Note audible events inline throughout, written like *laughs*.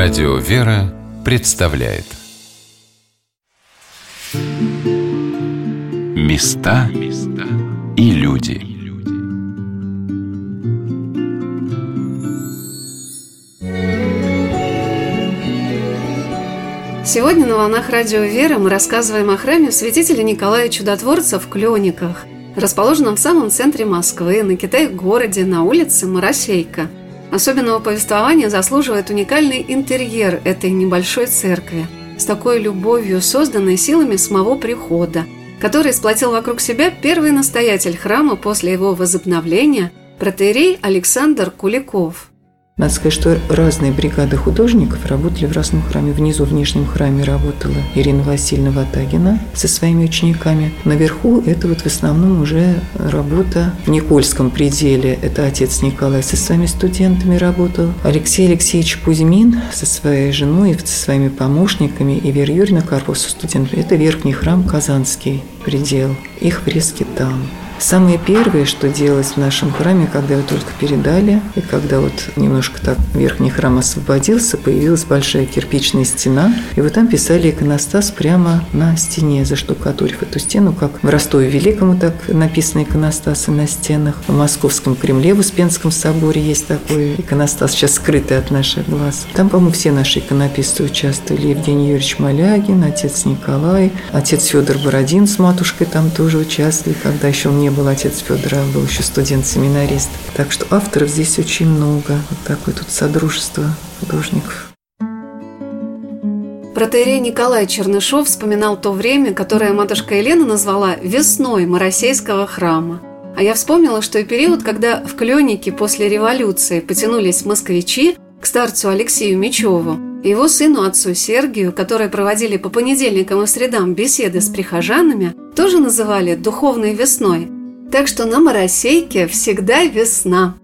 Радио «Вера» представляет. Места и люди. Сегодня на «Волнах Радио «Вера» мы рассказываем о храме святителя Николая Чудотворца в Клёниках, расположенном в самом центре Москвы, на Китай-городе, на улице Моросейка – Особенного повествования заслуживает уникальный интерьер этой небольшой церкви, с такой любовью, созданной силами самого прихода, который сплотил вокруг себя первый настоятель храма после его возобновления, протеерей Александр Куликов – надо сказать, что разные бригады художников работали в разном храме. Внизу, в нижнем храме работала Ирина Васильевна Ватагина со своими учениками. Наверху это вот в основном уже работа в Никольском пределе. Это отец Николай со своими студентами работал. Алексей Алексеевич Кузьмин со своей женой и со своими помощниками. И Вера Юрьевна Карпов со студентами. Это верхний храм Казанский предел. Их фрески там. Самое первое, что делалось в нашем храме, когда его только передали, и когда вот немножко так верхний храм освободился, появилась большая кирпичная стена, и вот там писали иконостас прямо на стене, заштукатурив эту стену, как в Ростове Великому так написаны иконостасы на стенах, в Московском Кремле, в Успенском соборе есть такой иконостас, сейчас скрытый от наших глаз. Там, по-моему, все наши иконописцы участвовали. Евгений Юрьевич Малягин, отец Николай, отец Федор Бородин с матушкой там тоже участвовали, когда еще он не был отец Федора, был еще студент-семинарист. Так что авторов здесь очень много. Вот такое тут содружество художников. Протеерей Николай Чернышов вспоминал то время, которое матушка Елена назвала «весной Моросейского храма». А я вспомнила, что и период, когда в Клёнике после революции потянулись москвичи к старцу Алексею Мечеву, и его сыну отцу Сергию, которые проводили по понедельникам и средам беседы с прихожанами, тоже называли «духовной весной», так что на Моросейке всегда весна.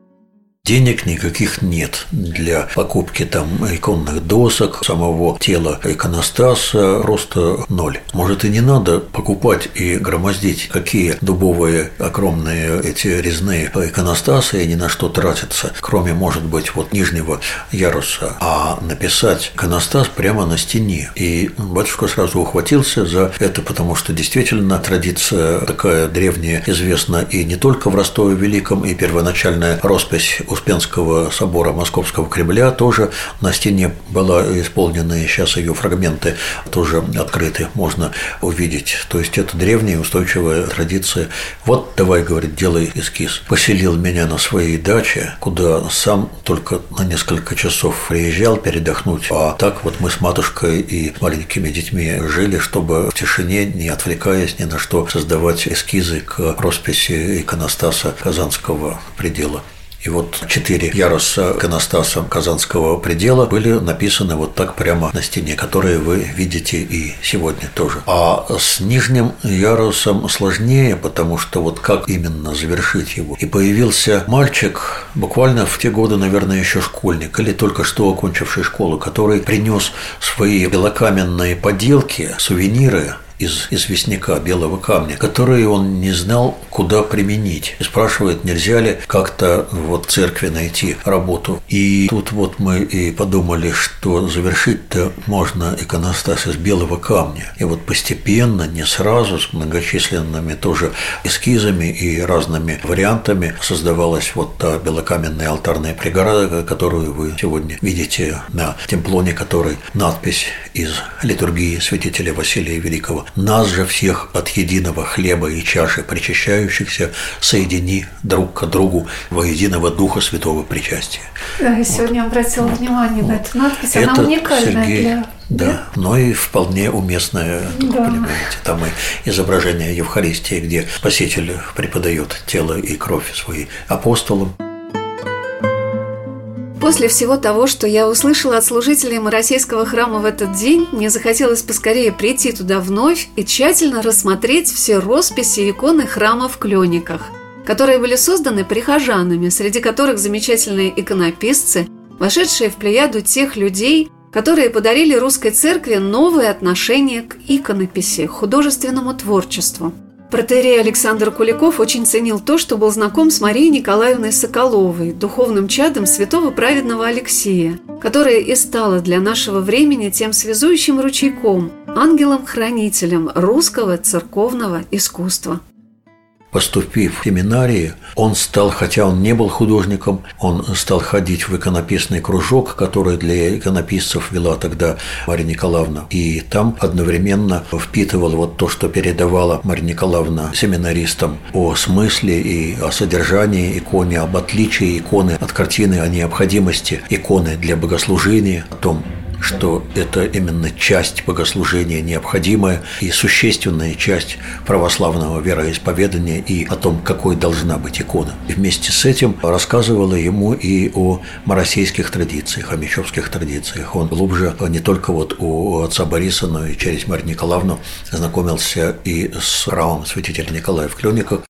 Денег никаких нет для покупки там иконных досок, самого тела иконостаса просто ноль. Может и не надо покупать и громоздить, какие дубовые огромные эти резные иконостасы и ни на что тратятся, кроме, может быть, вот нижнего яруса, а написать иконостас прямо на стене. И батюшка сразу ухватился за это, потому что действительно традиция такая древняя известна и не только в Ростове Великом, и первоначальная роспись Успенского собора Московского Кремля тоже на стене была исполнена, и сейчас ее фрагменты тоже открыты, можно увидеть. То есть это древняя устойчивая традиция. Вот давай, говорит, делай эскиз. Поселил меня на своей даче, куда сам только на несколько часов приезжал передохнуть. А так вот мы с матушкой и маленькими детьми жили, чтобы в тишине, не отвлекаясь ни на что, создавать эскизы к росписи иконостаса Казанского предела. И вот четыре яруса иконостаса Казанского предела были написаны вот так прямо на стене, которые вы видите и сегодня тоже. А с нижним ярусом сложнее, потому что вот как именно завершить его. И появился мальчик, буквально в те годы, наверное, еще школьник, или только что окончивший школу, который принес свои белокаменные поделки, сувениры из известняка белого камня, которые он не знал, куда применить. И спрашивает, нельзя ли как-то вот в церкви найти работу. И тут вот мы и подумали, что завершить-то можно иконостас из белого камня. И вот постепенно, не сразу, с многочисленными тоже эскизами и разными вариантами создавалась вот та белокаменная алтарная преграда, которую вы сегодня видите на темплоне, который надпись из литургии святителя Василия Великого нас же всех от единого хлеба и чаши причащающихся соедини друг к другу во единого Духа Святого Причастия. Да, я сегодня вот. обратила внимание вот. на эту надпись, она Это уникальная Сергей, для да, да, но и вполне уместная, да. понимаете. Там и изображение Евхаристии, где Спаситель преподает тело и кровь свои апостолам. После всего того, что я услышала от служителей Моросейского храма в этот день, мне захотелось поскорее прийти туда вновь и тщательно рассмотреть все росписи и иконы храма в Клёниках, которые были созданы прихожанами, среди которых замечательные иконописцы, вошедшие в плеяду тех людей, которые подарили русской церкви новое отношение к иконописи, художественному творчеству – Протерей Александр Куликов очень ценил то, что был знаком с Марией Николаевной Соколовой, духовным чадом святого праведного Алексея, которое и стало для нашего времени тем связующим ручейком, ангелом-хранителем русского церковного искусства поступив в семинарии, он стал, хотя он не был художником, он стал ходить в иконописный кружок, который для иконописцев вела тогда Мария Николаевна. И там одновременно впитывал вот то, что передавала Мария Николаевна семинаристам о смысле и о содержании иконы, об отличии иконы от картины, о необходимости иконы для богослужения, о том, что это именно часть богослужения, необходимая и существенная часть православного вероисповедания и о том, какой должна быть икона. И вместе с этим рассказывала ему и о маросейских традициях, о мещовских традициях. Он глубже не только вот у отца Бориса, но и через Марию Николаевну знакомился и с храмом святителя Николая в Клёниках,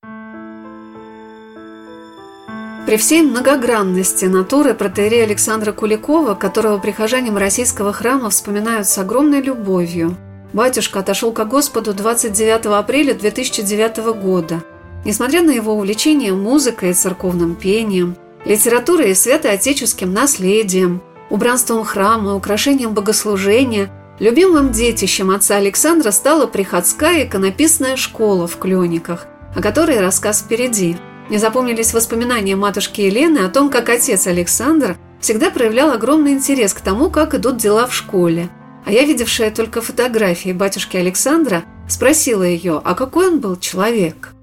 при всей многогранности натуры протеерея Александра Куликова, которого прихожане российского храма вспоминают с огромной любовью, батюшка отошел ко Господу 29 апреля 2009 года. Несмотря на его увлечение музыкой и церковным пением, литературой и святоотеческим наследием, убранством храма, украшением богослужения, любимым детищем отца Александра стала приходская иконописная школа в Клёниках, о которой рассказ впереди – мне запомнились воспоминания матушки Елены о том, как отец Александр всегда проявлял огромный интерес к тому, как идут дела в школе. А я, видевшая только фотографии батюшки Александра, спросила ее, а какой он был человек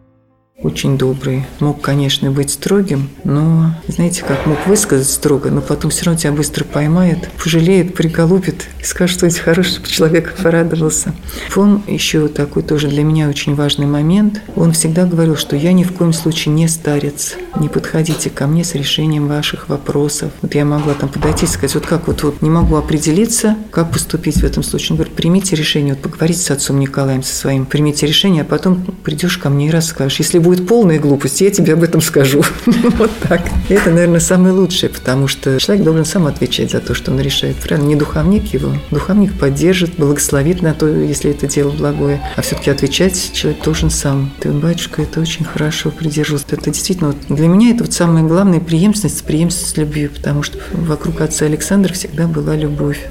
очень добрый. Мог, конечно, быть строгим, но, знаете, как мог высказать строго, но потом все равно тебя быстро поймает, пожалеет, приколупит и скажет, что эти хороший *laughs* человек порадовался. Он еще такой тоже для меня очень важный момент. Он всегда говорил, что я ни в коем случае не старец. Не подходите ко мне с решением ваших вопросов. Вот я могла там подойти и сказать, вот как вот, вот не могу определиться, как поступить в этом случае. Он говорит, примите решение, вот поговорите с отцом Николаем, со своим, примите решение, а потом придешь ко мне и расскажешь. Если будет будет полная глупость, я тебе об этом скажу. *laughs* вот так. Это, наверное, самое лучшее, потому что человек должен сам отвечать за то, что он решает. Правильно? Не духовник его. Духовник поддержит, благословит на то, если это дело благое. А все-таки отвечать человек должен сам. Ты, батюшка, это очень хорошо придерживался. Это действительно, вот для меня это вот самое главное преемственность, преемственность любви, потому что вокруг отца Александра всегда была любовь.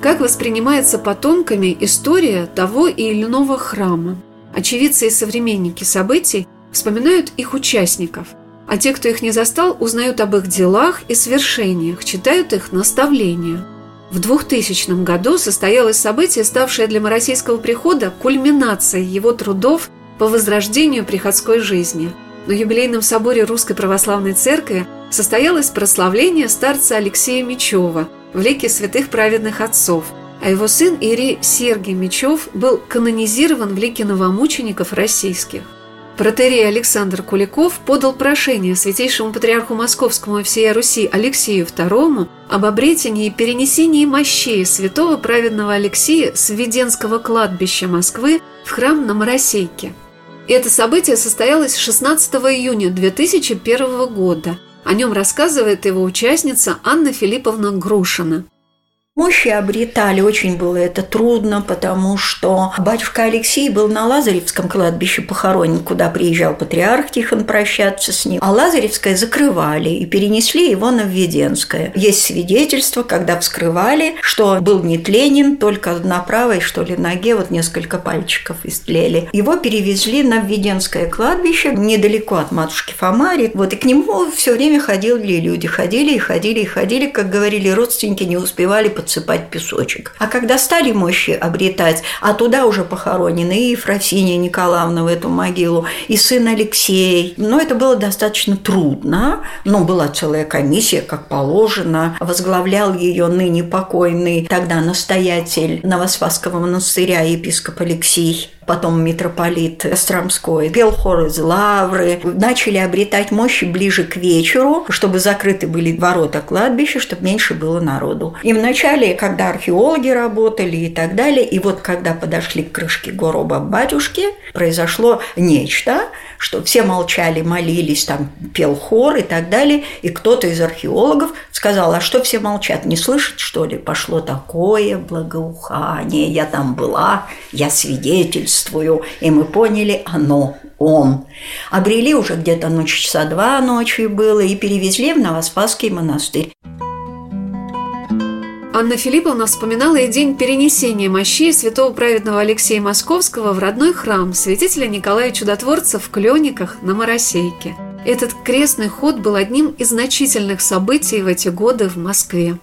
Как воспринимается потомками история того или иного храма? Очевидцы и современники событий вспоминают их участников, а те, кто их не застал, узнают об их делах и свершениях, читают их наставления. В 2000 году состоялось событие, ставшее для Моросийского прихода кульминацией его трудов по возрождению приходской жизни. На юбилейном соборе Русской Православной Церкви состоялось прославление старца Алексея Мечева в лике святых праведных отцов – а его сын Иерей Сергий Мечев был канонизирован в лике новомучеников российских. Протерей Александр Куликов подал прошение святейшему патриарху Московскому и всея Руси Алексею II об обретении и перенесении мощей святого праведного Алексея с Введенского кладбища Москвы в храм на Моросейке. Это событие состоялось 16 июня 2001 года. О нем рассказывает его участница Анна Филипповна Грушина. Мощи обретали, очень было это трудно, потому что батюшка Алексей был на Лазаревском кладбище похоронен, куда приезжал патриарх Тихон прощаться с ним. А Лазаревское закрывали и перенесли его на Введенское. Есть свидетельство, когда вскрывали, что был не тленен, только на правой, что ли, ноге вот несколько пальчиков истлели. Его перевезли на Введенское кладбище, недалеко от матушки Фомари. Вот и к нему все время ходили люди. Ходили и ходили и ходили, как говорили родственники, не успевали подсыпать песочек. А когда стали мощи обретать, а туда уже похоронены и Ефросиния Николаевна в эту могилу, и сын Алексей. Но это было достаточно трудно, но была целая комиссия, как положено. Возглавлял ее ныне покойный тогда настоятель Новоспасского монастыря епископ Алексей потом митрополит Стромской, пел хор из Лавры, начали обретать мощи ближе к вечеру, чтобы закрыты были ворота кладбища, чтобы меньше было народу. И вначале, когда археологи работали и так далее, и вот когда подошли к крышке гроба батюшки, произошло нечто, что все молчали, молились, там пел хор и так далее, и кто-то из археологов сказал, а что все молчат, не слышат, что ли? Пошло такое благоухание, я там была, я свидетель свидетельствую. И мы поняли, оно, он. Обрели уже где-то ну, часа два ночью было и перевезли в Новоспасский монастырь. Анна Филипповна вспоминала и день перенесения мощей святого праведного Алексея Московского в родной храм святителя Николая Чудотворца в Клёниках на Моросейке. Этот крестный ход был одним из значительных событий в эти годы в Москве.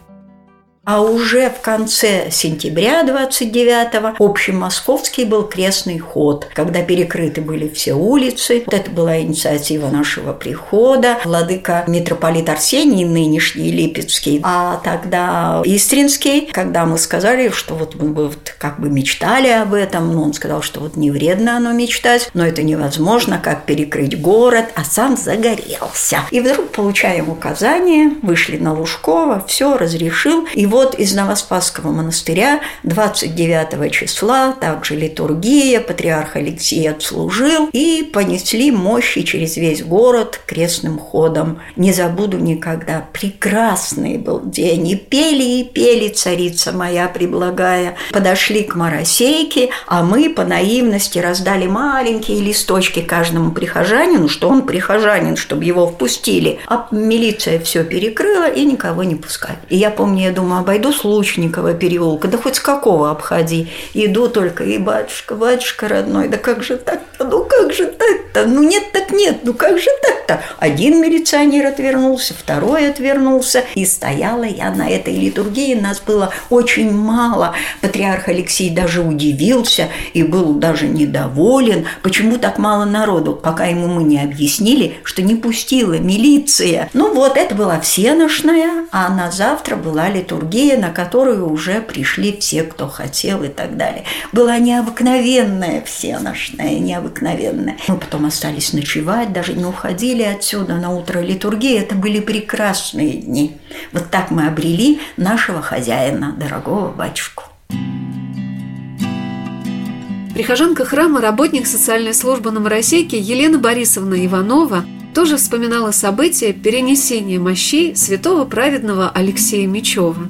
А уже в конце сентября 29-го общемосковский был крестный ход, когда перекрыты были все улицы. Вот это была инициатива нашего прихода. Владыка митрополит Арсений, нынешний Липецкий, а тогда Истринский, когда мы сказали, что вот мы вот как бы мечтали об этом, но он сказал, что вот не вредно оно мечтать, но это невозможно, как перекрыть город, а сам загорелся. И вдруг получаем указание, вышли на Лужкова, все разрешил, и вот из Новоспасского монастыря 29 числа также литургия, патриарх Алексей отслужил и понесли мощи через весь город крестным ходом. Не забуду никогда. Прекрасный был день. И пели, и пели царица моя приблагая. Подошли к Моросейке, а мы по наивности раздали маленькие листочки каждому прихожанину, что он прихожанин, чтобы его впустили. А милиция все перекрыла и никого не пускали. И я помню, я думаю, обойду с Лучникова переулка, да хоть с какого обходи. Иду только, и батюшка, батюшка родной, да как же так-то, ну как же так-то, ну нет так нет, ну как же так-то. Один милиционер отвернулся, второй отвернулся, и стояла я на этой литургии, нас было очень мало. Патриарх Алексей даже удивился и был даже недоволен, почему так мало народу, пока ему мы не объяснили, что не пустила милиция. Ну вот, это была всеношная, а на завтра была литургия Пангея, на которую уже пришли все, кто хотел и так далее. Была необыкновенная всеношная, необыкновенная. Мы потом остались ночевать, даже не уходили отсюда на утро литургии. Это были прекрасные дни. Вот так мы обрели нашего хозяина, дорогого батюшку. Прихожанка храма, работник социальной службы на Моросейке Елена Борисовна Иванова тоже вспоминала события перенесения мощей святого праведного Алексея Мечева.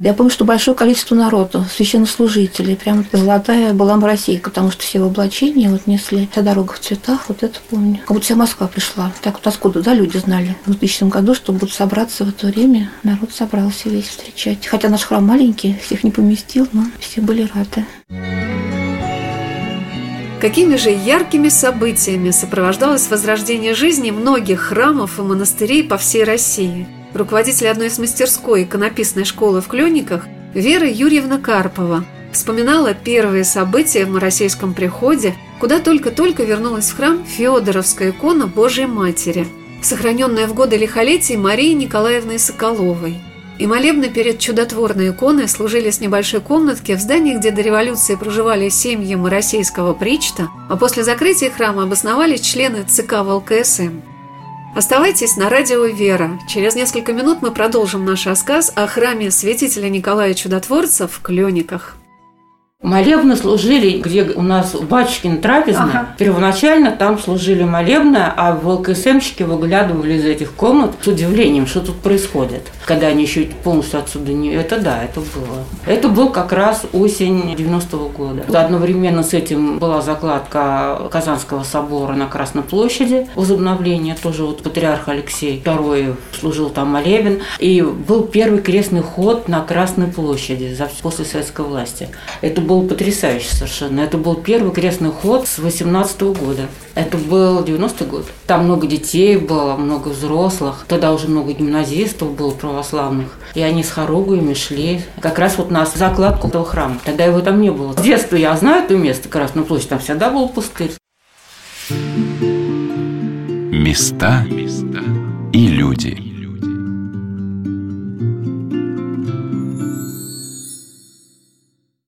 Я помню, что большое количество народу, священнослужителей, прям золотая была Российка, потому что все в облачении вот несли, вся дорога в цветах, вот это помню. Как будто вся Москва пришла. Так вот откуда, да, люди знали в 2000 году, что будут собраться в это время. Народ собрался весь встречать. Хотя наш храм маленький, всех не поместил, но все были рады. Какими же яркими событиями сопровождалось возрождение жизни многих храмов и монастырей по всей России – руководитель одной из мастерской иконописной школы в Клёниках, Вера Юрьевна Карпова, вспоминала первые события в Моросейском приходе, куда только-только вернулась в храм Феодоровская икона Божией Матери, сохраненная в годы лихолетий Марии Николаевны Соколовой. И молебны перед чудотворной иконой служили с небольшой комнатки в здании, где до революции проживали семьи Моросейского причта, а после закрытия храма обосновались члены ЦК ВЛКСМ. Оставайтесь на радио «Вера». Через несколько минут мы продолжим наш рассказ о храме святителя Николая Чудотворца в Клёниках. Молебны служили, где у нас Батюшкин трапезная. Ага. Первоначально там служили молебны, а в ЛКСМщики выглядывали из этих комнат с удивлением, что тут происходит. Когда они еще полностью отсюда не... Это да, это было. Это был как раз осень 90-го года. Одновременно с этим была закладка Казанского собора на Красной площади. Возобновление тоже вот патриарх Алексей II служил там молебен. И был первый крестный ход на Красной площади после советской власти. Это был потрясающе совершенно. Это был первый крестный ход с 18 -го года. Это был 90-й год. Там много детей было, много взрослых. Тогда уже много гимназистов было православных. И они с хоругвями шли как раз вот на закладку этого храма. Тогда его там не было. С детства я знаю это место, Красную площадь. Там всегда был пустырь. Места и люди.